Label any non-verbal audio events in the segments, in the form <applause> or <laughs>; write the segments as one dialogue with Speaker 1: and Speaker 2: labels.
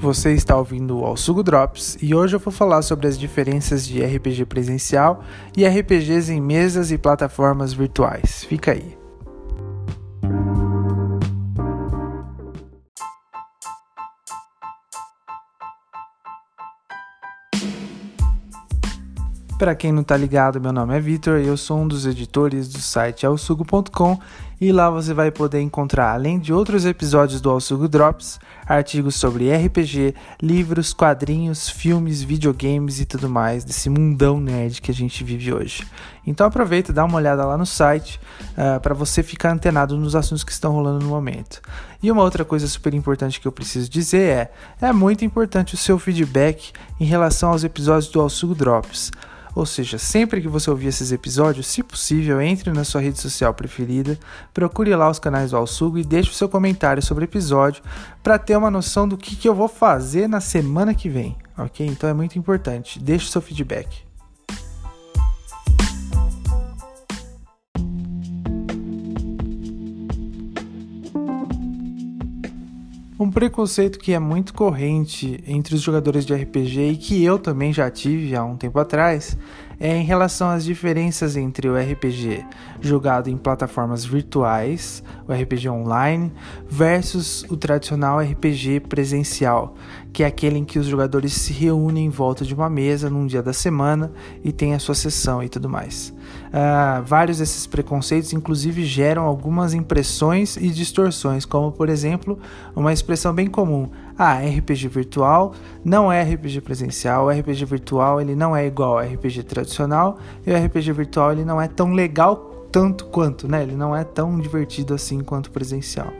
Speaker 1: Você está ouvindo o Alsugo Drops e hoje eu vou falar sobre as diferenças de RPG presencial e RPGs em mesas e plataformas virtuais. Fica aí. Para quem não tá ligado, meu nome é Vitor e eu sou um dos editores do site alsugo.com e lá você vai poder encontrar, além de outros episódios do Alsugo Drops, artigos sobre RPG, livros, quadrinhos, filmes, videogames e tudo mais desse mundão nerd que a gente vive hoje. Então aproveita, dá uma olhada lá no site uh, ah, para você ficar antenado nos assuntos que estão rolando no momento. E uma outra coisa super importante que eu preciso dizer é: é muito importante o seu feedback em relação aos episódios do Alsugo Drops. Ou seja, sempre que você ouvir esses episódios, se possível, entre na sua rede social preferida, procure lá os canais do Alsugo e deixe o seu comentário sobre o episódio para ter uma noção do que, que eu vou fazer na semana que vem, ok? Então é muito importante, deixe o seu feedback. Preconceito que é muito corrente entre os jogadores de RPG e que eu também já tive há um tempo atrás é em relação às diferenças entre o RPG jogado em plataformas virtuais, o RPG online, versus o tradicional RPG presencial, que é aquele em que os jogadores se reúnem em volta de uma mesa num dia da semana e tem a sua sessão e tudo mais. Uh, vários desses preconceitos, inclusive, geram algumas impressões e distorções, como por exemplo, uma expressão bem comum: ah, RPG virtual não é RPG presencial, o RPG virtual ele não é igual ao RPG tradicional e o RPG virtual ele não é tão legal tanto quanto, né? Ele não é tão divertido assim quanto presencial.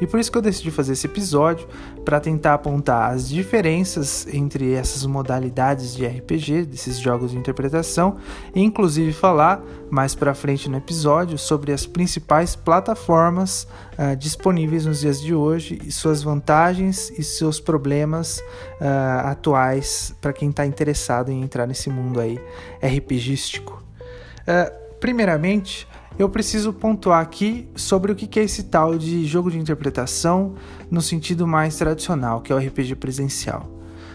Speaker 1: E por isso que eu decidi fazer esse episódio para tentar apontar as diferenças entre essas modalidades de RPG, desses jogos de interpretação, e inclusive falar mais para frente no episódio sobre as principais plataformas uh, disponíveis nos dias de hoje e suas vantagens e seus problemas uh, atuais para quem está interessado em entrar nesse mundo aí RPGístico. Uh, primeiramente, eu preciso pontuar aqui sobre o que é esse tal de jogo de interpretação no sentido mais tradicional, que é o RPG presencial.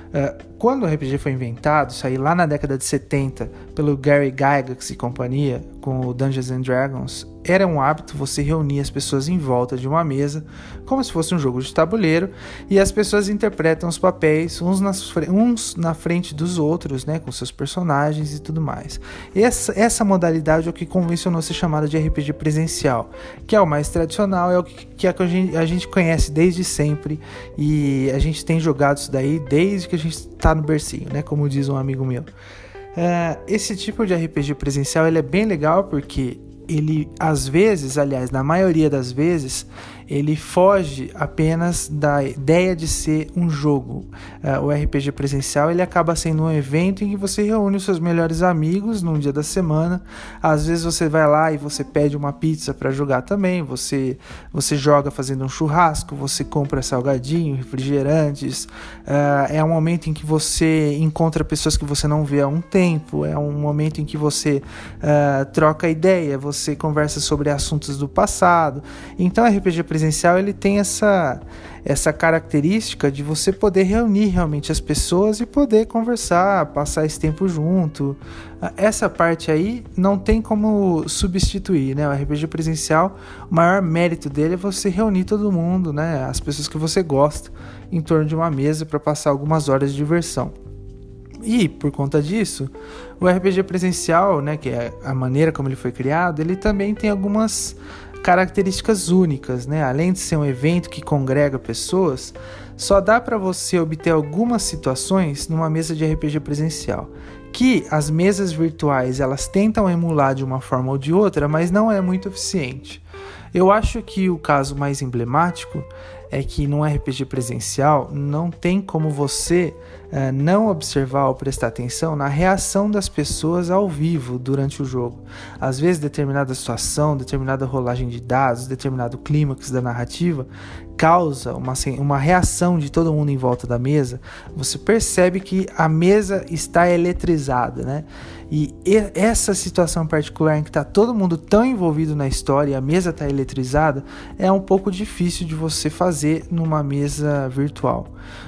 Speaker 1: Uh, quando o RPG foi inventado, saiu lá na década de 70 pelo Gary Gygax e companhia com o Dungeons and Dragons, era um hábito você reunir as pessoas em volta de uma mesa, como se fosse um jogo de tabuleiro, e as pessoas interpretam os papéis uns, nas, uns na frente dos outros, né, com seus personagens e tudo mais. Essa, essa modalidade é o que convencionou ser chamada de RPG presencial, que é o mais tradicional, é o que, que, é a, gente, a gente conhece desde sempre, e a gente tem jogado isso daí desde que a gente está tá no bercinho, né? Como diz um amigo meu. Uh, esse tipo de RPG presencial ele é bem legal porque ele, às vezes, aliás, na maioria das vezes, ele foge apenas da ideia de ser um jogo. Uh, o RPG presencial ele acaba sendo um evento em que você reúne os seus melhores amigos num dia da semana. Às vezes você vai lá e você pede uma pizza para jogar também. Você você joga fazendo um churrasco, você compra salgadinho, refrigerantes. Uh, é um momento em que você encontra pessoas que você não vê há um tempo. É um momento em que você uh, troca ideia, você conversa sobre assuntos do passado. Então, RPG presencial presencial ele tem essa essa característica de você poder reunir realmente as pessoas e poder conversar, passar esse tempo junto. Essa parte aí não tem como substituir, né? O RPG presencial, o maior mérito dele é você reunir todo mundo, né? As pessoas que você gosta em torno de uma mesa para passar algumas horas de diversão. E por conta disso, o RPG presencial, né, que é a maneira como ele foi criado, ele também tem algumas características únicas, né? Além de ser um evento que congrega pessoas, só dá para você obter algumas situações numa mesa de RPG presencial, que as mesas virtuais elas tentam emular de uma forma ou de outra, mas não é muito eficiente. Eu acho que o caso mais emblemático é que num RPG presencial não tem como você uh, não observar ou prestar atenção na reação das pessoas ao vivo durante o jogo. Às vezes, determinada situação, determinada rolagem de dados, determinado clímax da narrativa causa uma, uma reação de todo mundo em volta da mesa. Você percebe que a mesa está eletrizada, né? E essa situação particular em que está todo mundo tão envolvido na história e a mesa está eletrizada, é um pouco difícil de você fazer numa mesa virtual.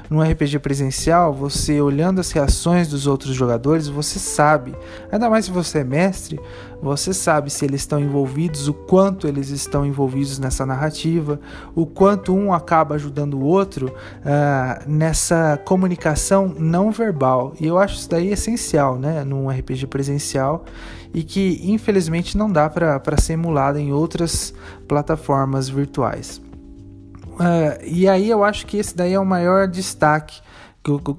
Speaker 1: No RPG presencial, você olhando as reações dos outros jogadores, você sabe, ainda mais se você é mestre, você sabe se eles estão envolvidos, o quanto eles estão envolvidos nessa narrativa, o quanto um acaba ajudando o outro uh, nessa comunicação não verbal. E eu acho isso daí essencial, né, num RPG presencial e que infelizmente não dá para ser emulado em outras plataformas virtuais. Uh, e aí eu acho que esse daí é o maior destaque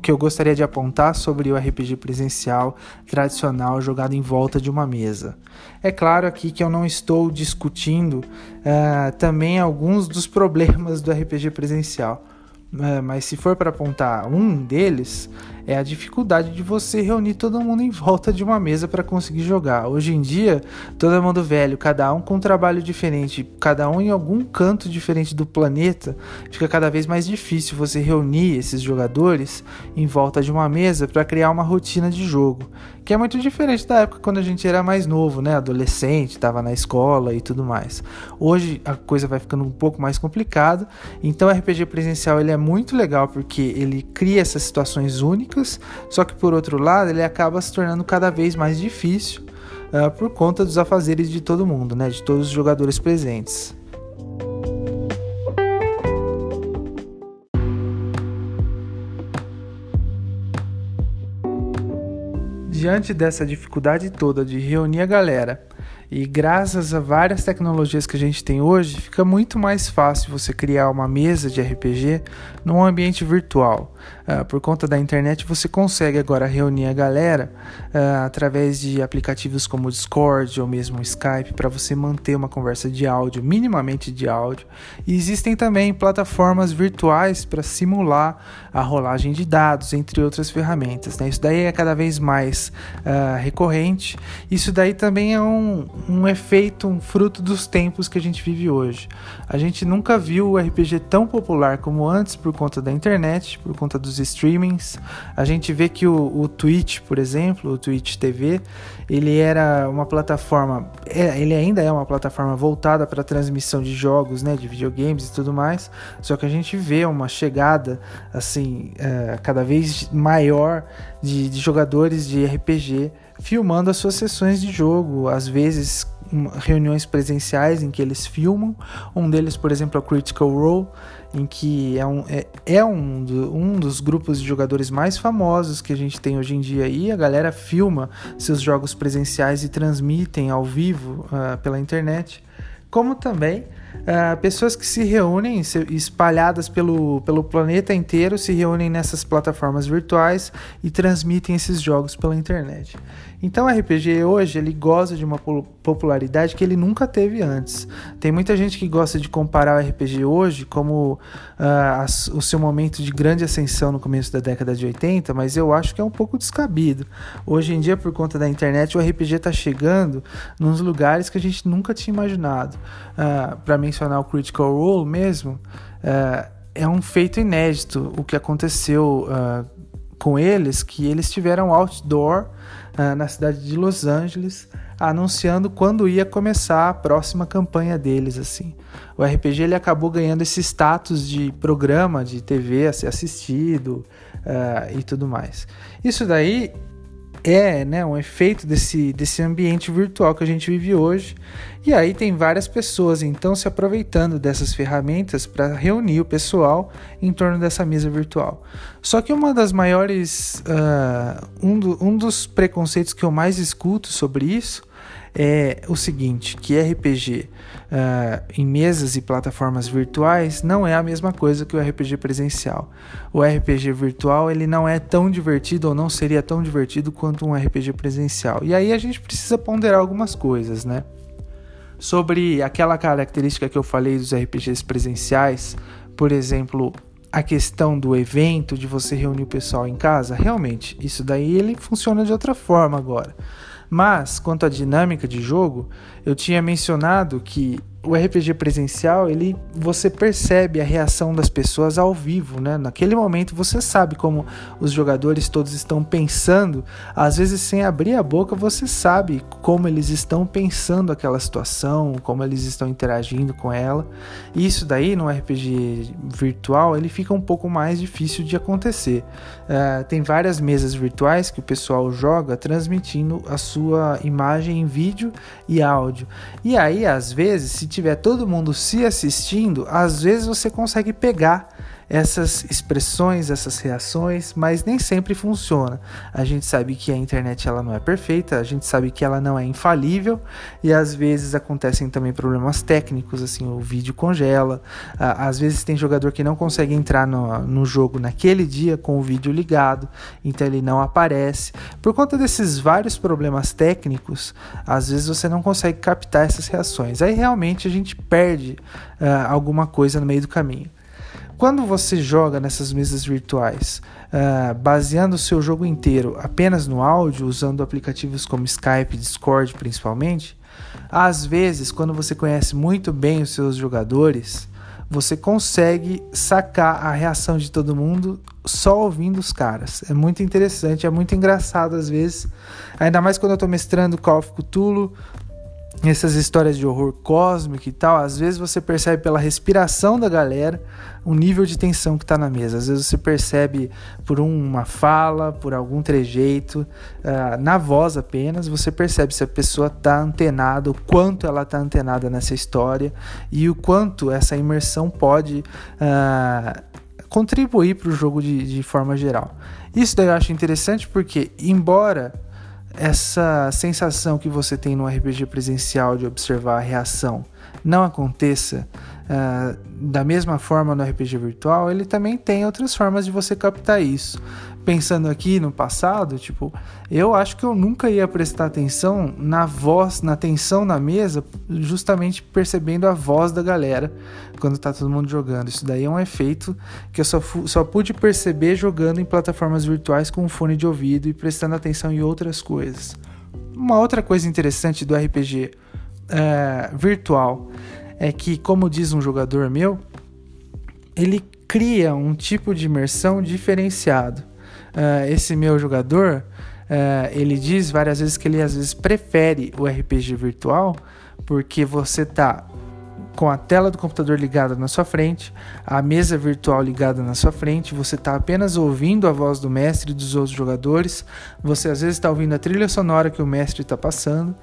Speaker 1: que eu, gostaria de apontar sobre o RPG presencial tradicional jogado em volta de uma mesa. É claro aqui que eu não estou discutindo uh, também alguns dos problemas do RPG presencial. Uh, mas se for para apontar um deles, é a dificuldade de você reunir todo mundo em volta de uma mesa para conseguir jogar. Hoje em dia, todo mundo velho, cada um com um trabalho diferente, cada um em algum canto diferente do planeta, fica cada vez mais difícil você reunir esses jogadores em volta de uma mesa para criar uma rotina de jogo, que é muito diferente da época quando a gente era mais novo, né, adolescente, estava na escola e tudo mais. Hoje a coisa vai ficando um pouco mais complicada, então o RPG presencial ele é muito legal porque ele cria essas situações únicas só que por outro lado ele acaba se tornando cada vez mais difícil uh, por conta dos afazeres de todo mundo, né, de todos os jogadores presentes. Diante dessa dificuldade toda de reunir a galera e graças a várias tecnologias que a gente tem hoje, fica muito mais fácil você criar uma mesa de RPG num ambiente virtual. Uh, por conta da internet, você consegue agora reunir a galera uh, através de aplicativos como Discord ou mesmo Skype para você manter uma conversa de áudio, minimamente de áudio. E existem também plataformas virtuais para simular a rolagem de dados, entre outras ferramentas. Né? Isso daí é cada vez mais uh, recorrente. Isso daí também é um, um efeito, um fruto dos tempos que a gente vive hoje. A gente nunca viu o RPG tão popular como antes por conta da internet, por conta dos streamings. A gente vê que o, o Twitch, por exemplo, o Twitch TV, ele era uma plataforma, é, ele ainda é uma plataforma voltada para transmissão de jogos, né, de videogames e tudo mais. Só que a gente vê uma chegada assim é, cada vez maior de, de jogadores de RPG filmando as suas sessões de jogo, às vezes reuniões presenciais em que eles filmam. Um deles, por exemplo, é o Critical Role, em que é um, é, é um, do, um dos grupos de jogadores mais famosos que a gente tem hoje em dia. E a galera filma seus jogos presenciais e transmitem ao vivo uh, pela internet, como também Uh, pessoas que se reúnem, espalhadas pelo, pelo planeta inteiro, se reúnem nessas plataformas virtuais e transmitem esses jogos pela internet. Então o RPG hoje ele goza de uma popularidade que ele nunca teve antes. Tem muita gente que gosta de comparar o RPG hoje como uh, o seu momento de grande ascensão no começo da década de 80, mas eu acho que é um pouco descabido. Hoje em dia, por conta da internet, o RPG está chegando nos lugares que a gente nunca tinha imaginado. Uh, Para mencionar o Critical Role mesmo, uh, é um feito inédito o que aconteceu com eles, que eles tiveram outdoor uh, na cidade de Los Angeles, anunciando quando ia começar a próxima campanha deles, assim. O RPG ele acabou ganhando esse status de programa de TV a ser assistido uh, e tudo mais. Isso daí é né, um efeito desse, desse ambiente virtual que a gente vive hoje. E aí tem várias pessoas então se aproveitando dessas ferramentas para reunir o pessoal em torno dessa mesa virtual. Só que uma das maiores, uh, um, do, um dos preconceitos que eu mais escuto sobre isso é o seguinte, que RPG uh, em mesas e plataformas virtuais não é a mesma coisa que o RPG presencial. O RPG virtual ele não é tão divertido ou não seria tão divertido quanto um RPG presencial. E aí a gente precisa ponderar algumas coisas, né? Sobre aquela característica que eu falei dos RPGs presenciais, por exemplo, a questão do evento, de você reunir o pessoal em casa, realmente, isso daí ele funciona de outra forma agora. Mas, quanto à dinâmica de jogo, eu tinha mencionado que o RPG presencial, ele você percebe a reação das pessoas ao vivo, né? Naquele momento você sabe como os jogadores todos estão pensando, às vezes sem abrir a boca, você sabe como eles estão pensando aquela situação, como eles estão interagindo com ela. E isso daí no RPG virtual, ele fica um pouco mais difícil de acontecer. Uh, tem várias mesas virtuais que o pessoal joga transmitindo a sua imagem em vídeo e áudio. E aí, às vezes, se tiver todo mundo se assistindo, às vezes você consegue pegar essas expressões, essas reações, mas nem sempre funciona. A gente sabe que a internet ela não é perfeita, a gente sabe que ela não é infalível e às vezes acontecem também problemas técnicos, assim, o vídeo congela, às vezes tem jogador que não consegue entrar no, no jogo naquele dia com o vídeo ligado, então ele não aparece. Por conta desses vários problemas técnicos, às vezes você não consegue captar essas reações. Aí realmente a gente perde uh, alguma coisa no meio do caminho. Quando você joga nessas mesas virtuais, uh, baseando o seu jogo inteiro apenas no áudio, usando aplicativos como Skype, Discord principalmente, às vezes, quando você conhece muito bem os seus jogadores, você consegue sacar a reação de todo mundo só ouvindo os caras. É muito interessante, é muito engraçado às vezes. Ainda mais quando eu estou mestrando Call of Cthulhu essas histórias de horror cósmico e tal, às vezes você percebe pela respiração da galera o nível de tensão que está na mesa. Às vezes você percebe por uma fala, por algum trejeito, uh, na voz apenas, você percebe se a pessoa está antenada, o quanto ela está antenada nessa história e o quanto essa imersão pode uh, contribuir para o jogo de, de forma geral. Isso daí eu acho interessante porque, embora essa sensação que você tem no RPG presencial de observar a reação não aconteça uh, da mesma forma no RPG virtual, ele também tem outras formas de você captar isso pensando aqui no passado, tipo, eu acho que eu nunca ia prestar atenção na voz, na tensão na mesa, justamente percebendo a voz da galera quando tá todo mundo jogando. Isso daí é um efeito que eu só, só pude perceber jogando em plataformas virtuais com fone de ouvido e prestando atenção em outras coisas. Uma outra coisa interessante do RPG é, virtual é que, como diz um jogador meu, ele cria um tipo de imersão diferenciado uh, esse meu jogador, uh, ele diz várias vezes que ele às vezes prefere o RPG virtual porque você tá com a tela do computador ligada na sua frente, a mesa virtual ligada na sua frente, você está apenas ouvindo a voz do mestre e dos outros jogadores, você às vezes está ouvindo a trilha sonora que o mestre está passando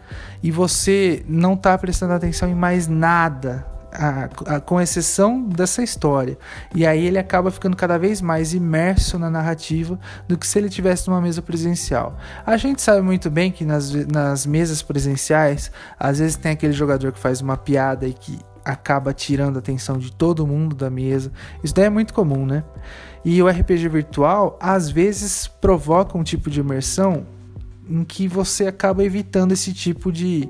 Speaker 1: e você não está prestando atenção em mais nada a, a, com exceção dessa história. E aí ele acaba ficando cada vez mais imerso na narrativa do que se ele tivesse numa mesa presencial. A gente sabe muito bem que nas, nas mesas presenciais, às vezes tem aquele jogador que faz uma piada e que acaba tirando a atenção de todo mundo da mesa. Isso daí é muito comum, né? E o RPG virtual às vezes provoca um tipo de imersão em que você acaba evitando esse tipo de,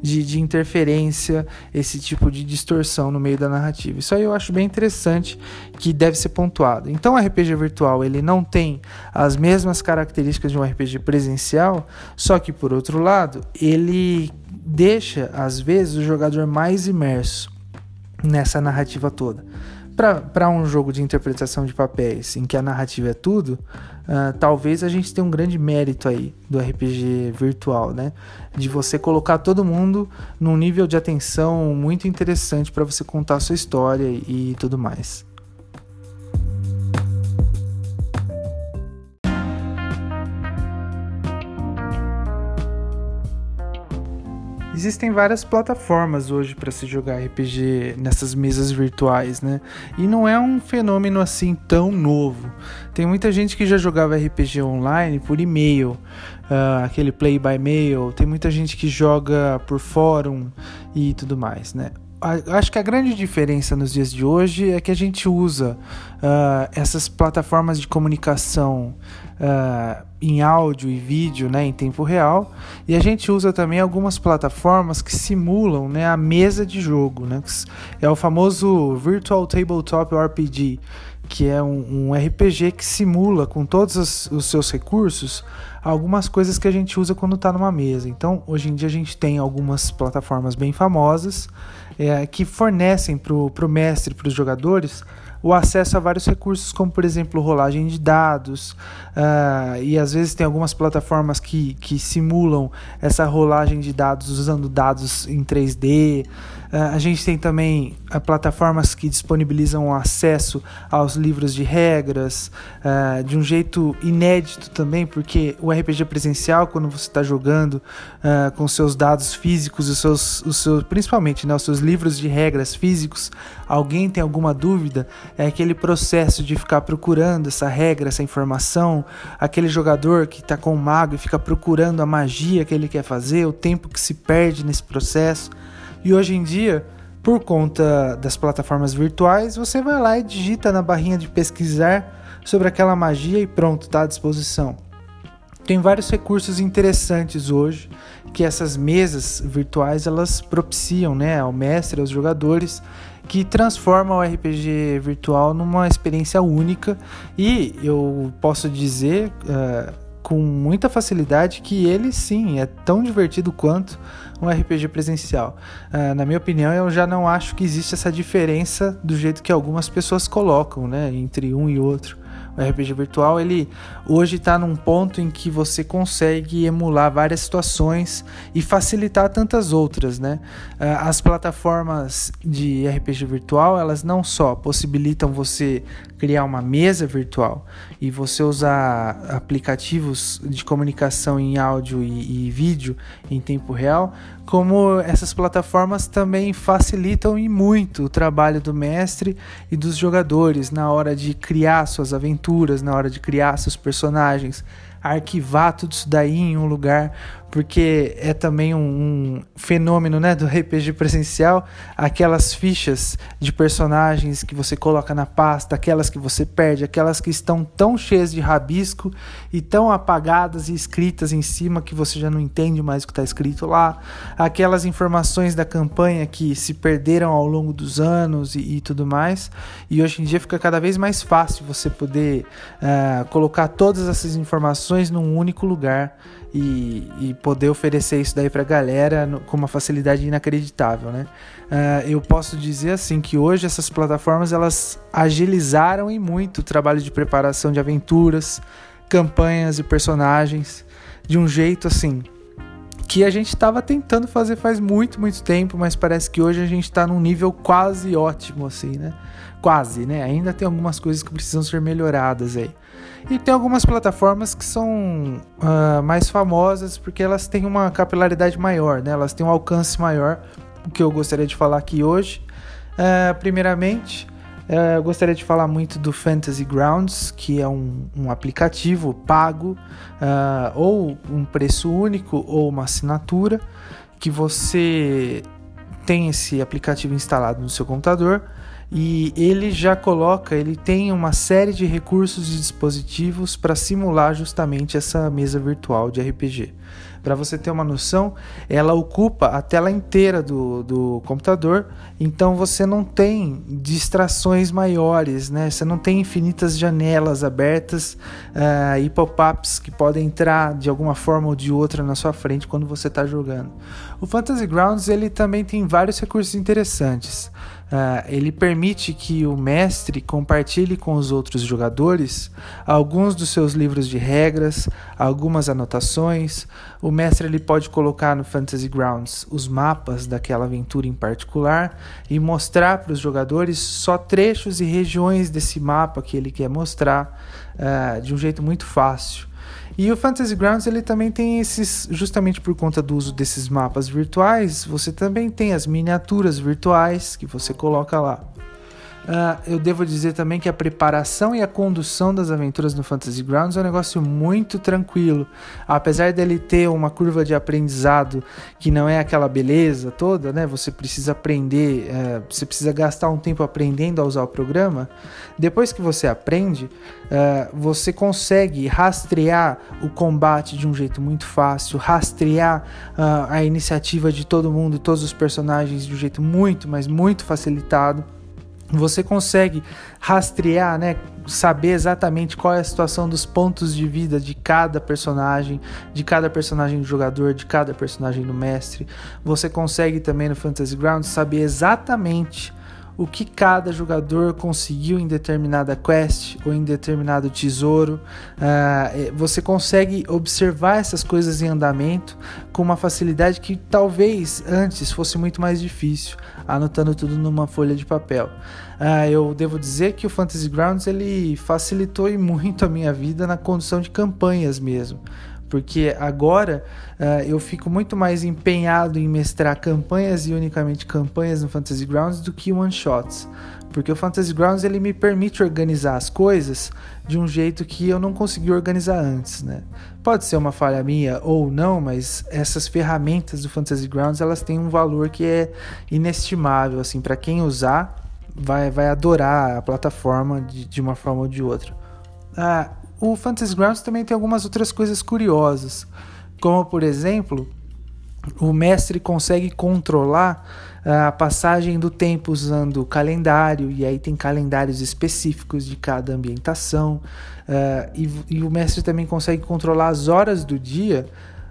Speaker 1: de, de, interferência, esse tipo de distorção no meio da narrativa. Isso aí eu acho bem interessante que deve ser pontuado. Então, o RPG virtual ele não tem as mesmas características de um RPG presencial, só que por outro lado ele deixa às vezes o jogador mais imerso nessa narrativa toda para um jogo de interpretação de papéis em que a narrativa é tudo, uh, talvez a gente tenha um grande mérito aí do RPG virtual, né? De você colocar todo mundo num nível de atenção muito interessante para você contar a sua história e, tudo mais. Existem várias plataformas hoje para se jogar RPG nessas mesas virtuais, né? E não é um fenômeno assim tão novo. Tem muita gente que já jogava RPG online por e-mail, uh, aquele play by mail. Tem muita gente que joga por fórum e tudo mais, né? Acho que a grande diferença nos dias de hoje é que a gente usa uh, essas plataformas de comunicação uh, em áudio e vídeo né, em tempo real e a gente usa também algumas plataformas que simulam né, a mesa de jogo. Né, é o famoso Virtual Tabletop RPG que é um, um RPG que simula com todos os, os, seus recursos algumas coisas que a gente usa quando está numa mesa. Então, hoje em dia a gente tem algumas plataformas bem famosas é, que fornecem para o mestre, para os jogadores, o acesso a vários recursos, como por exemplo rolagem de dados, uh, e às vezes tem algumas plataformas que, que simulam essa rolagem de dados usando dados em 3D. Uh, a gente tem também uh, plataformas que disponibilizam acesso aos livros de regras uh, de um jeito inédito também, porque o RPG presencial, quando você está jogando com seus dados físicos, os seus, os seus, principalmente né, os seus livros de regras físicos, alguém tem alguma dúvida, é aquele processo de ficar procurando essa regra, essa informação, aquele jogador que está com o mago e fica procurando a magia que ele quer fazer, o tempo que se perde nesse processo. E hoje em dia, por conta das plataformas virtuais, você vai lá e digita na barrinha de pesquisar sobre aquela magia e pronto, está à disposição. Tem vários recursos interessantes hoje que essas mesas virtuais elas propiciam, né, ao mestre, aos jogadores, que transformam o RPG virtual numa experiência única e eu posso dizer uh, com muita facilidade que ele sim é tão divertido quanto um RPG presencial. Uh, na minha opinião, eu já não acho que existe essa diferença do jeito que algumas pessoas colocam, né, entre um e outro. O RPG virtual, ele hoje está num ponto em que você consegue emular várias situações e facilitar tantas outras, né? Uh, as plataformas de RPG virtual, elas não só possibilitam você criar uma mesa virtual e você usar aplicativos de comunicação em áudio e, e vídeo em tempo real, como essas plataformas também facilitam e muito o trabalho do mestre e dos jogadores na hora de criar suas aventuras, na hora de criar seus personagens, arquivar tudo isso daí em um lugar porque é também um, um, fenômeno né, do RPG presencial, aquelas fichas de personagens que você coloca na pasta, aquelas que você perde, aquelas que estão tão cheias de rabisco e tão apagadas e escritas em cima que você já não entende mais o que está escrito lá, aquelas informações da campanha que se perderam ao longo dos anos e, e tudo mais, e hoje em dia fica cada vez mais fácil você poder uh, colocar todas essas informações num único lugar e, e poder oferecer isso daí para a galera no, com uma facilidade inacreditável, né? Uh, eu posso dizer assim que hoje essas plataformas elas agilizaram e muito o trabalho de preparação de aventuras, campanhas e personagens de um jeito assim que a gente estava tentando fazer faz muito, muito tempo, mas parece que hoje a gente está num nível quase ótimo, assim, né? Quase, né? Ainda tem algumas coisas que precisam ser melhoradas aí. E tem algumas plataformas que são uh, mais famosas porque elas têm uma capilaridade maior, né? Elas têm um alcance maior, o que eu gostaria de falar aqui hoje. Uh, primeiramente, eu gostaria de falar muito do Fantasy Grounds, que é um, um aplicativo pago, ou um preço único, ou uma assinatura, que você tem esse aplicativo instalado no seu computador e ele já coloca, ele tem uma série de recursos e dispositivos para simular justamente essa mesa virtual de RPG. Para você ter uma noção, ela ocupa a tela inteira do, do computador, então você não tem distrações maiores, né? Você não tem infinitas janelas abertas uh, e pop-ups que podem entrar de alguma forma ou de outra na sua frente quando você está jogando. O Fantasy Grounds ele também tem vários recursos interessantes. Uh, ele permite que o mestre compartilhe com os outros jogadores alguns dos seus livros de regras, algumas anotações. O mestre ele pode colocar no Fantasy Grounds os mapas daquela aventura em particular e mostrar para os jogadores só trechos e regiões desse mapa que ele quer mostrar uh, de um jeito muito fácil. E o Fantasy Grounds ele também tem esses, justamente por conta do uso desses mapas virtuais, você também tem as miniaturas virtuais que você coloca lá. Uh, eu devo dizer também que a preparação e a condução das aventuras no Fantasy Grounds é um negócio muito tranquilo. Apesar dele ter uma curva de aprendizado que não é aquela beleza toda, né? Você precisa aprender, uh, você precisa gastar um tempo aprendendo a usar o programa. Depois que você aprende, uh, você consegue rastrear o combate de um jeito muito fácil, rastrear a iniciativa de todo mundo, todos os personagens de um jeito muito, mas muito facilitado. Você consegue rastrear, né, saber exatamente qual é a situação dos pontos de vida de cada personagem, de cada personagem do jogador, de cada personagem do mestre. Você consegue também no Fantasy Grounds saber exatamente o que cada jogador conseguiu em determinada quest ou em determinado tesouro. Uh, você consegue observar essas coisas em andamento com uma facilidade que talvez antes fosse muito mais difícil, anotando tudo numa folha de papel. Uh, eu devo dizer que o Fantasy Grounds ele facilitou muito a minha vida na condução de campanhas mesmo porque agora uh, eu fico muito mais empenhado em mestrar campanhas e unicamente campanhas no Fantasy Grounds do que one shots, porque o Fantasy Grounds ele me permite organizar as coisas de um jeito que eu não consegui organizar antes, né? Pode ser uma falha minha ou não, mas essas ferramentas do Fantasy Grounds elas têm um valor que é inestimável, assim, para quem usar vai, vai adorar a plataforma de, de uma forma ou de outra. Ah, o Fantasy Grounds também tem algumas outras coisas curiosas, como por exemplo, o mestre consegue controlar ah, a passagem do tempo usando calendário, e aí tem calendários específicos de cada ambientação, uh, e, e, o mestre também consegue controlar as horas do dia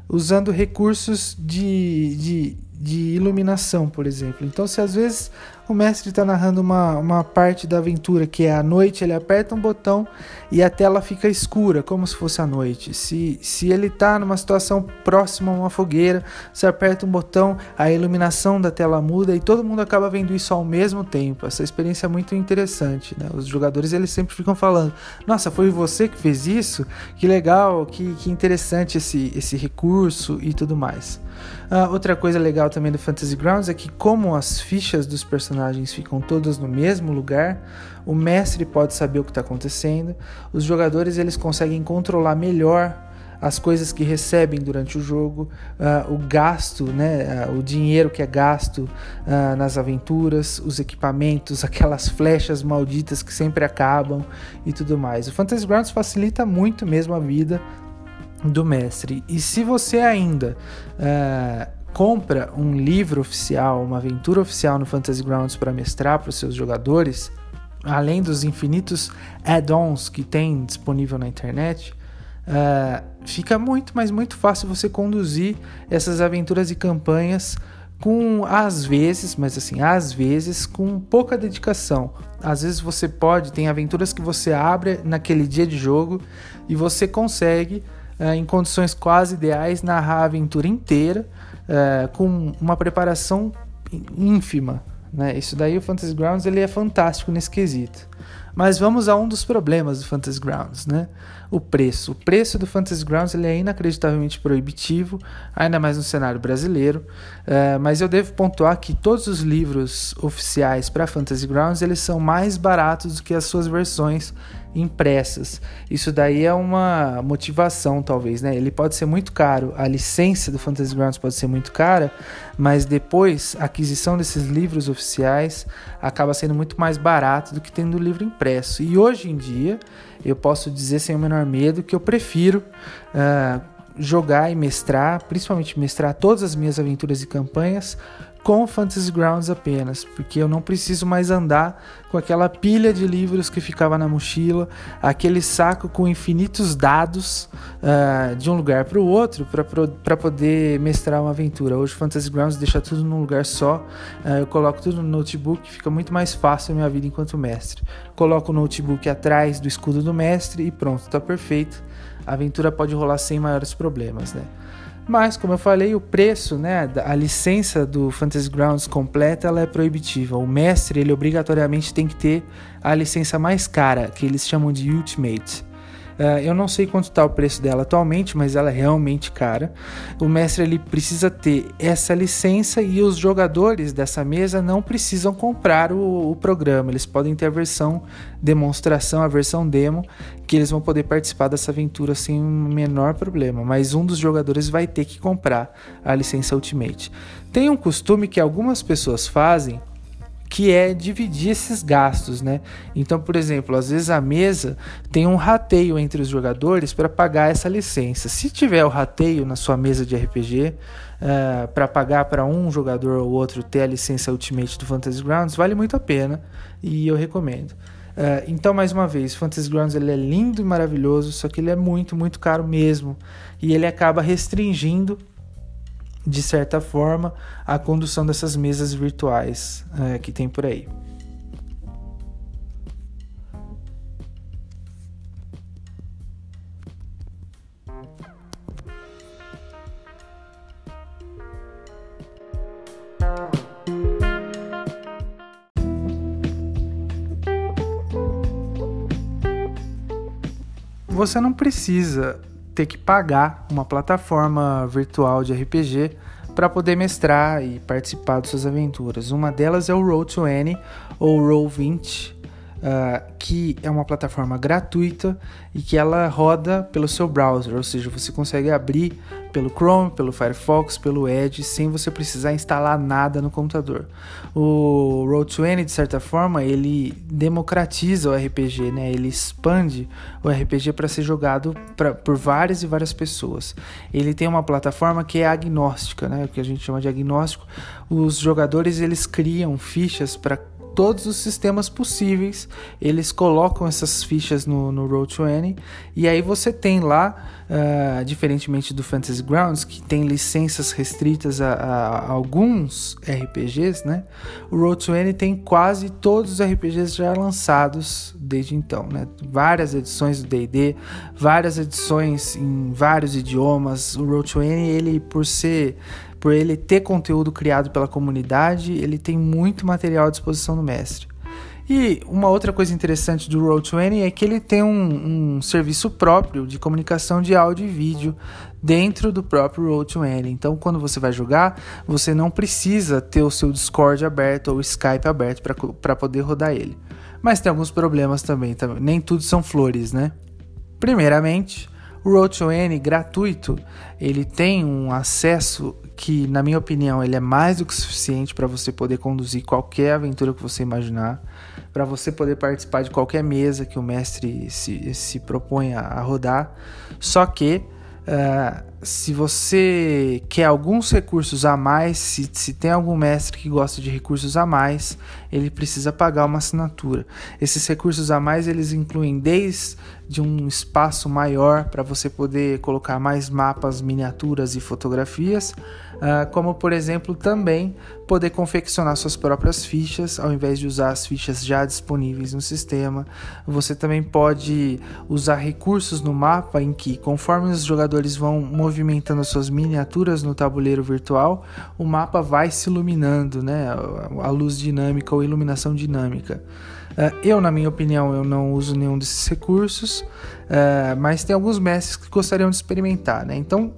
Speaker 1: usando recursos de, de, de iluminação, por exemplo. Então, se às vezes o mestre está narrando uma, uma parte da aventura que é a noite, ele aperta um botão e a tela fica escura, como se fosse a noite. Se, se ele está numa situação próxima a uma fogueira, você aperta um botão, a iluminação da tela muda e todo mundo acaba vendo isso ao mesmo tempo. Essa experiência é muito interessante. Né? Os jogadores eles sempre ficam falando: Nossa, foi você que fez isso? Que legal, que, que interessante esse, esse recurso e tudo mais. Uh, outra coisa legal também do Fantasy Grounds é que, como as fichas dos personagens ficam todas no mesmo lugar, o mestre pode saber o que está acontecendo, os jogadores eles conseguem controlar melhor as coisas que recebem durante o jogo, uh, o gasto, né, uh, o dinheiro que é gasto uh, nas aventuras, os equipamentos, <laughs> aquelas flechas malditas que sempre acabam e tudo mais. O Fantasy Grounds facilita muito mesmo a vida do mestre. E se você ainda uh, compra um livro oficial, uma aventura oficial no Fantasy Grounds para mestrar para os seus jogadores, além dos infinitos add-ons que tem disponível na internet, uh, fica muito, mas muito fácil você conduzir essas aventuras e campanhas com às vezes, mas assim, às vezes com pouca dedicação. Às vezes você pode, tem aventuras que você abre naquele dia de jogo e você consegue é, em condições quase ideais, narrar a aventura inteira é, com uma preparação ínfima. Né? Isso daí o Fantasy Grounds ele é fantástico nesse quesito. Mas vamos a um dos problemas do Fantasy Grounds, né? O preço. O preço do Fantasy Grounds ele é inacreditavelmente proibitivo, ainda mais no cenário brasileiro. Uh, mas eu devo pontuar que todos os livros oficiais para Fantasy Grounds eles são mais baratos do que as suas versões impressas. Isso daí é uma motivação, talvez, né? Ele pode ser muito caro, a licença do Fantasy Grounds pode ser muito cara, mas depois a aquisição desses livros oficiais acaba sendo muito mais barato do que tendo o livro impresso. E hoje em dia, eu posso dizer sem o menor medo que eu prefiro uh, jogar e mestrar, principalmente mestrar todas as minhas aventuras e campanhas com Fantasy Grounds apenas, porque eu não preciso mais andar com aquela pilha de livros que ficava na mochila, aquele saco com infinitos dados uh, de um lugar para o outro para poder mestrar uma aventura. Hoje Fantasy Grounds deixa tudo num lugar só, uh, eu coloco tudo no notebook, fica muito mais fácil a minha vida enquanto mestre. Coloco o notebook atrás do escudo do mestre e pronto, está perfeito. A aventura pode rolar sem maiores problemas, né? Mas, como eu falei, o preço, né, a licença do Fantasy Grounds completa, ela é proibitiva. O mestre, ele obrigatoriamente tem que ter a licença mais cara, que eles chamam de Ultimate. Uh, eu não sei quanto está o preço dela atualmente, mas ela é realmente cara. O mestre ele precisa ter essa licença e os jogadores dessa mesa não precisam comprar o, o programa. Eles podem ter a versão demonstração, a versão demo, que eles vão poder participar dessa aventura sem o menor problema. Mas um dos jogadores vai ter que comprar a licença Ultimate. Tem um costume que algumas pessoas fazem que é dividir esses gastos, né? Então, por exemplo, às vezes a mesa tem um rateio entre os jogadores para pagar essa licença. Se tiver o rateio na sua mesa de RPG, uh, eh, para pagar para um jogador ou outro ter a licença Ultimate do Fantasy Grounds, vale muito a pena e eu recomendo. Uh, então, mais uma vez, Fantasy Grounds ele é lindo e maravilhoso, só que ele é muito, muito caro mesmo. E ele acaba restringindo de certa forma, a condução dessas mesas virtuais é, que tem por aí. Você não precisa ter que pagar uma plataforma virtual de RPG para poder mestrar e participar de suas aventuras. Uma delas é o Roll20 ou Roll20, uh, que é uma plataforma gratuita e que ela roda pelo seu browser, ou seja, você consegue abrir pelo Chrome, pelo Firefox, pelo Edge, sem você precisar instalar nada no computador. O Roll20, de certa forma, ele democratiza o RPG, né? ele expande o RPG para ser jogado pra, por várias e várias pessoas. Ele tem uma plataforma que é agnóstica, né? o que a gente chama de agnóstico. Os jogadores eles criam fichas para todos os sistemas possíveis. Eles colocam essas fichas no, no Roll20 e aí você tem lá, uh, diferentemente do Fantasy Grounds, que tem licenças restritas a, a, a alguns RPGs, né? O Roll20 tem quase todos os RPGs já lançados desde então, né? Várias edições do D&D, várias edições em vários idiomas. O Roll20 ele por ser por ele ter conteúdo criado pela comunidade, ele tem muito material à disposição do mestre. E uma outra coisa interessante do Roll20 é que ele tem um, um, serviço próprio de comunicação de áudio e vídeo dentro do próprio Roll20. Então, quando você vai jogar, você não precisa ter o seu Discord aberto ou Skype aberto para poder rodar ele. Mas tem alguns problemas também, também, nem tudo são flores, né? Primeiramente, o Roll20 gratuito, ele tem um acesso que, na minha opinião, ele é mais do que suficiente para você poder conduzir qualquer aventura que você imaginar, para você poder participar de qualquer mesa que o mestre se, se propõe a rodar. Só que Uh, se você quer alguns recursos a mais, se, se tem algum mestre que gosta de recursos a mais, ele precisa pagar uma assinatura. Esses recursos a mais eles incluem desde um espaço maior para você poder colocar mais mapas, miniaturas e fotografias, como por exemplo também poder confeccionar suas próprias fichas ao invés de usar as fichas já disponíveis no sistema. Você também pode usar recursos no mapa em que, conforme os jogadores vão movimentando suas miniaturas no tabuleiro virtual, o mapa vai se iluminando, né? A luz dinâmica ou iluminação dinâmica. Uh, eu, na minha opinião, eu não uso nenhum desses recursos, uh, mas tem alguns mestres que gostariam de experimentar, né? Então,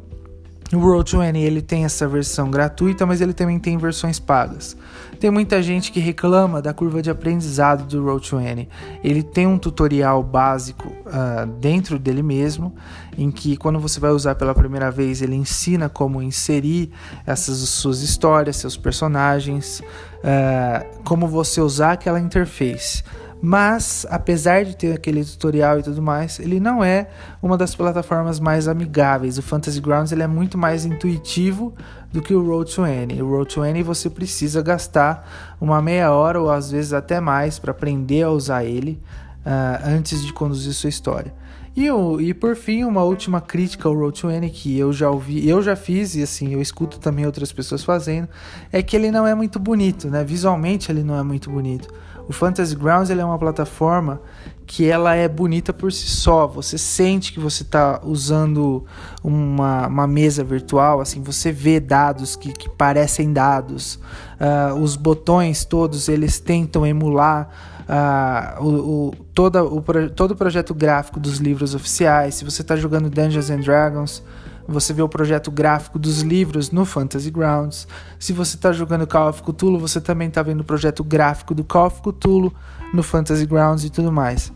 Speaker 1: o Roll20 ele tem essa versão gratuita, mas ele também tem versões pagas. Tem muita gente que reclama da curva de aprendizado do Roll20. Ele tem um tutorial básico uh, dentro dele mesmo, em que quando você vai usar pela primeira vez, ele ensina como inserir essas suas histórias, seus personagens, uh, como você usar aquela interface. Mas, apesar de ter aquele tutorial e tudo mais, ele não é uma das plataformas mais amigáveis. O Fantasy Grounds ele é muito mais intuitivo do que o Road20. O Road20 você precisa gastar uma meia hora ou às vezes até mais para aprender a usar ele uh, antes de conduzir sua história. E, e por fim, uma última crítica ao Road20 que eu já ouvi, eu já fiz e assim, eu escuto também outras pessoas fazendo, é que ele não é muito bonito, né? Visualmente ele não é muito bonito. O Fantasy Grounds é uma plataforma que ela é bonita por si só. Você sente que você está usando uma, uma mesa virtual, assim, você vê dados que, que parecem dados. Uh, os botões todos eles tentam emular uh, o, o, toda, o, todo o projeto gráfico dos livros oficiais. Se você está jogando Dungeons and Dragons, você vê o projeto gráfico dos livros no Fantasy Grounds. Se você está jogando Call of Cthulhu, você também está vendo o projeto gráfico do Call of Cthulhu no Fantasy Grounds e tudo mais.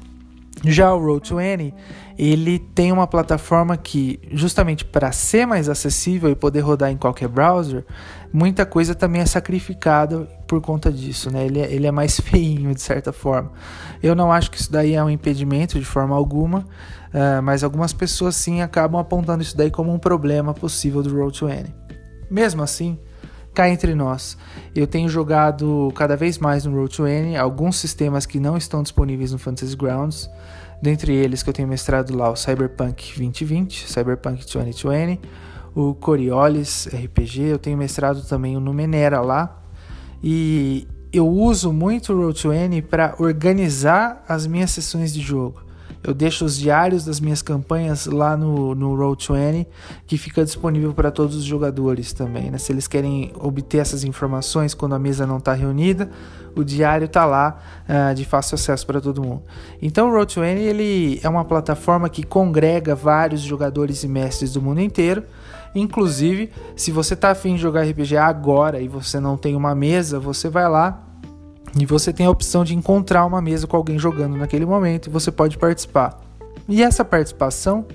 Speaker 1: Já o Roll20, ele tem uma plataforma que, justamente para ser mais acessível e poder rodar em qualquer browser, muita coisa também é sacrificada por conta disso, né? Ele é, ele é mais <laughs> feinho, de certa forma. Eu não acho que isso daí é um impedimento de forma alguma, uh, mas algumas pessoas sim acabam apontando isso daí como um problema possível do Roll20. Mesmo assim, cá entre nós, eu tenho jogado cada vez mais no Roll20 alguns sistemas que não estão disponíveis no Fantasy Grounds, dentre eles que eu tenho mestrado lá o Cyberpunk 2020, Cyberpunk 2020, o Coriolis RPG, eu tenho mestrado também o Numenera lá, e eu uso muito o Roll20 para organizar as minhas sessões de jogo. Eu deixo os diários das minhas campanhas lá no, no Roll20, que fica disponível para todos os jogadores também. Né? Se eles querem obter essas informações quando a mesa não está reunida, o diário está lá uh, de fácil acesso para todo mundo. Então o Roll20 ele é uma plataforma que congrega vários jogadores e mestres do mundo inteiro. Inclusive, se você está afim de jogar RPG agora e você não tem uma mesa, você vai lá e você tem a opção de encontrar uma mesa com alguém jogando naquele momento e você pode participar. E essa participação,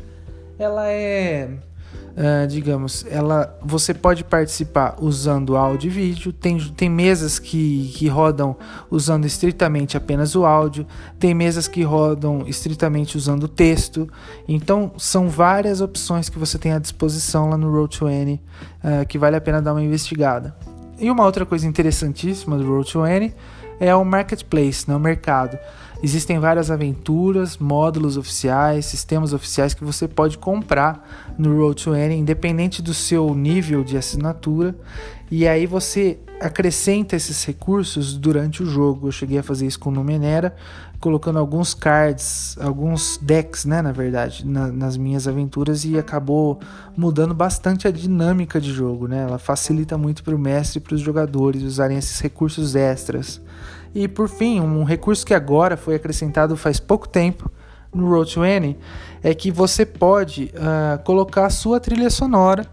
Speaker 1: ela é, uh, digamos, ela, você pode participar usando áudio e vídeo. Tem, tem mesas que, que rodam usando estritamente apenas o áudio. Tem mesas que rodam estritamente usando texto. Então, são várias opções que você tem à disposição lá no Roll20 uh, que vale a pena dar uma investigada. E uma outra coisa interessantíssima do Roll20 é o marketplace, né, o mercado. Existem várias aventuras, módulos oficiais, sistemas oficiais que você pode comprar no Road20, independente do seu nível de assinatura. E aí você acrescenta esses recursos durante o jogo. Eu cheguei a fazer isso com o Numenera, colocando alguns cards, alguns decks, né, na verdade, na, nas minhas aventuras e acabou mudando bastante a dinâmica de jogo, né? Ela facilita muito para o mestre e para os jogadores usarem esses recursos extras. E por fim, um recurso que agora foi acrescentado faz pouco tempo no Road20 é que você pode uh, colocar a sua trilha sonora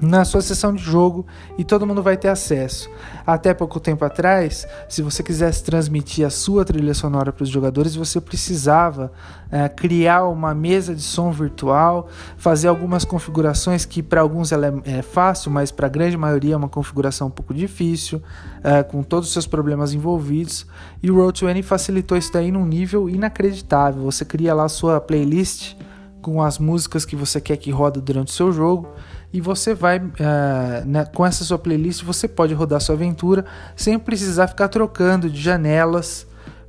Speaker 1: na sua sessão de jogo e todo mundo vai ter acesso. Até pouco tempo atrás, se você quisesse transmitir a sua trilha sonora para os jogadores, você precisava é, criar uma mesa de som virtual, fazer algumas configurações que para alguns ela é, é, fácil, mas para a grande maioria é uma configuração um pouco difícil, é, com todos os seus problemas envolvidos. E o Road20 facilitou isso daí num nível inacreditável. Você cria lá a sua playlist com as músicas que você quer que roda durante o seu jogo e você vai, uh, né, com essa sua playlist, você pode rodar sua aventura sem precisar ficar trocando de janelas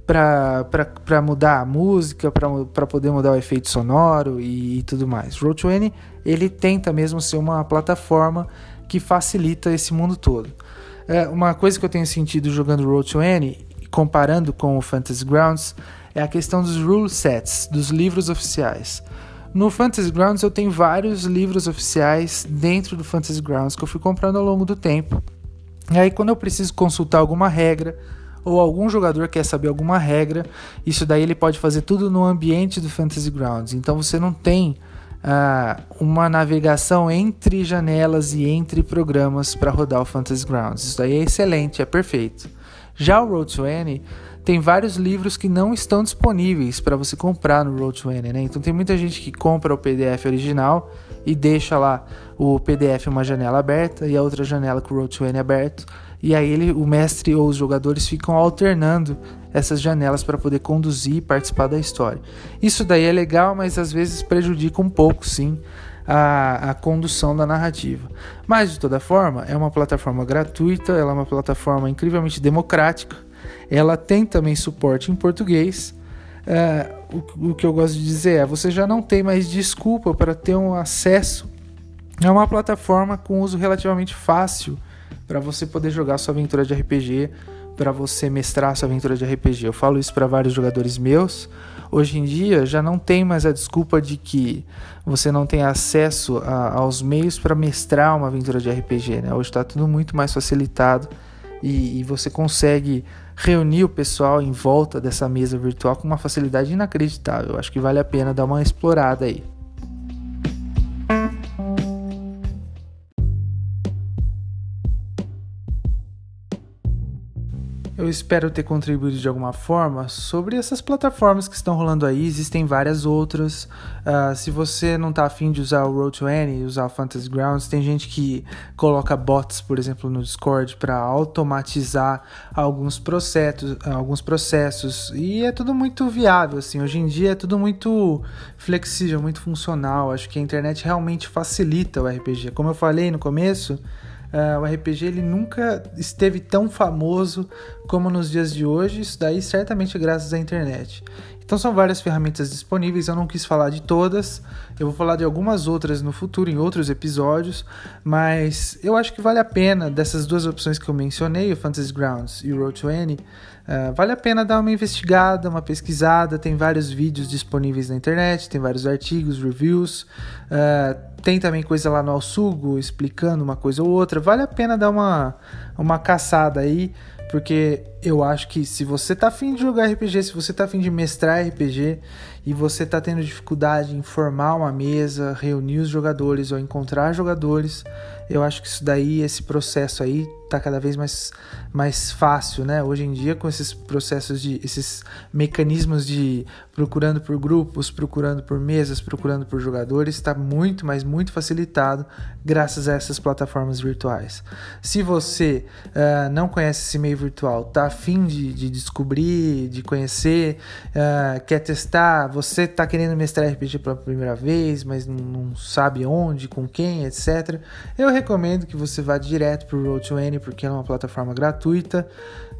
Speaker 1: para mudar a música, para poder mudar o efeito sonoro e, e tudo mais. Roll20 ele tenta mesmo ser uma plataforma que facilita esse mundo todo. É, uma coisa que eu tenho sentido jogando Roll20, comparando com o Fantasy Grounds, é a questão dos rule sets, dos livros oficiais. No Fantasy Grounds eu tenho vários livros oficiais dentro do Fantasy Grounds que eu fui comprando ao longo do tempo. E aí quando eu preciso consultar alguma regra ou algum jogador quer saber alguma regra, isso daí ele pode fazer tudo no ambiente do Fantasy Grounds. Então você não tem uh, uma navegação entre janelas e entre programas para rodar o Fantasy Grounds. Isso daí é excelente, é perfeito. Já o Road20 tem vários livros que não estão disponíveis para você comprar no Road20, né? Então tem muita gente que compra o PDF original e deixa lá o PDF uma janela aberta e a outra janela com o Road20 aberto. E aí ele, o mestre ou os jogadores ficam alternando essas janelas para poder conduzir e participar da história. Isso daí é legal, mas às vezes prejudica um pouco, sim, a, a, condução da narrativa. Mas de toda forma, é uma plataforma gratuita, ela é uma plataforma incrivelmente democrática ela tem também suporte em português. Uh, o, o, que eu gosto de dizer é: você já não tem mais desculpa para ter um acesso a uma plataforma com uso relativamente fácil para você poder jogar sua aventura de RPG, para você mestrar sua aventura de RPG. Eu falo isso para vários jogadores meus. Hoje em dia já não tem mais a desculpa de que você não tem acesso a, aos meios para mestrar uma aventura de RPG. Né? Hoje está tudo muito mais facilitado e, e você consegue reunir o pessoal em volta dessa mesa virtual com uma facilidade inacreditável. Acho que vale a pena dar uma explorada aí. Eu espero ter contribuído de alguma forma sobre essas plataformas que estão rolando aí. Existem várias outras. Uh, se você não está afim de usar o Road to Any, usar o Fantasy Grounds, tem gente que coloca bots, por exemplo, no Discord para automatizar alguns processos, alguns processos. E é tudo muito viável, assim. Hoje em dia é tudo muito flexível, muito funcional. Acho que a internet realmente facilita o RPG. Como eu falei no começo. Uh, o RPG ele nunca esteve tão famoso como nos dias de hoje, isso daí certamente é graças à internet. Então são várias ferramentas disponíveis, eu não quis falar de todas, eu vou falar de algumas outras no futuro, em outros episódios, mas eu acho que vale a pena, dessas duas opções que eu mencionei, o Fantasy Grounds e o Road to Any, uh, vale a pena dar uma investigada, uma pesquisada, tem vários vídeos disponíveis na internet, tem vários artigos, reviews, uh, tem também coisa lá no Alsugo explicando uma coisa ou outra, vale a pena dar uma, uma caçada aí, porque eu acho que se você tá afim de jogar RPG, se você tá afim de mestrar RPG e você tá tendo dificuldade em formar uma mesa, reunir os jogadores ou encontrar jogadores, eu acho que isso daí, esse processo aí tá cada vez mais, mais fácil, né? Hoje em dia com esses processos de esses mecanismos de procurando por grupos, procurando por mesas, procurando por jogadores, está muito, mas muito facilitado graças a essas plataformas virtuais. Se você uh, não conhece esse meio virtual, tá afim de, de descobrir, de conhecer, uh, quer testar, você está querendo mestrar RPG pela primeira vez, mas não, sabe onde, com quem, etc. Eu recomendo que você vá direto para o Roll20 porque é uma plataforma gratuita.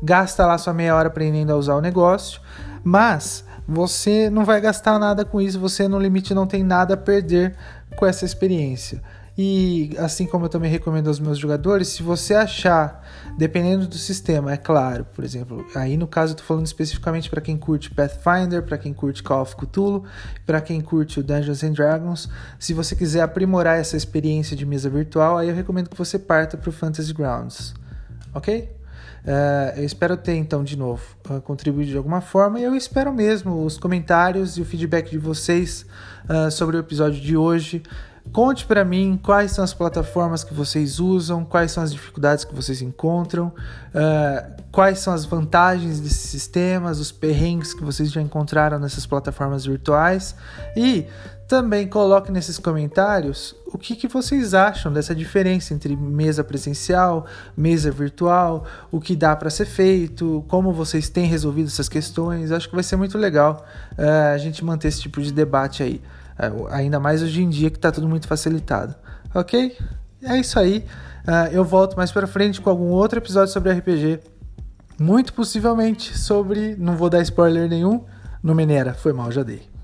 Speaker 1: Gasta lá sua meia hora aprendendo a usar o negócio, mas você não vai gastar nada com isso, você no limite não tem nada a perder com essa experiência. E assim como eu também recomendo aos meus jogadores, se você achar, dependendo do sistema, é claro, por exemplo, aí no caso eu tô falando especificamente para quem curte Pathfinder, para quem curte Call of Cthulhu, para quem curte o Dungeons and Dragons, se você quiser aprimorar essa experiência de mesa virtual, aí eu recomendo que você parta para o Fantasy Grounds, ok? Uh, eu espero ter então de novo uh, contribuído de alguma forma e eu espero mesmo os comentários e o feedback de vocês uh, sobre o episódio de hoje. Conte para mim quais são as plataformas que vocês usam, quais são as dificuldades que vocês encontram, uh, quais são as vantagens desses sistemas, os perrengues que vocês já encontraram nessas plataformas virtuais e também coloque nesses comentários o que, que vocês acham dessa diferença entre mesa presencial, mesa virtual, o que dá para ser feito, como vocês têm resolvido essas questões. Acho que vai ser muito legal uh, a gente manter esse tipo de debate aí. É, ainda mais hoje em dia que está tudo muito facilitado. Ok? É isso aí. Uh, eu volto mais para frente com algum outro episódio sobre RPG. Muito possivelmente sobre. Não vou dar spoiler nenhum. No Menera. Foi mal, já dei.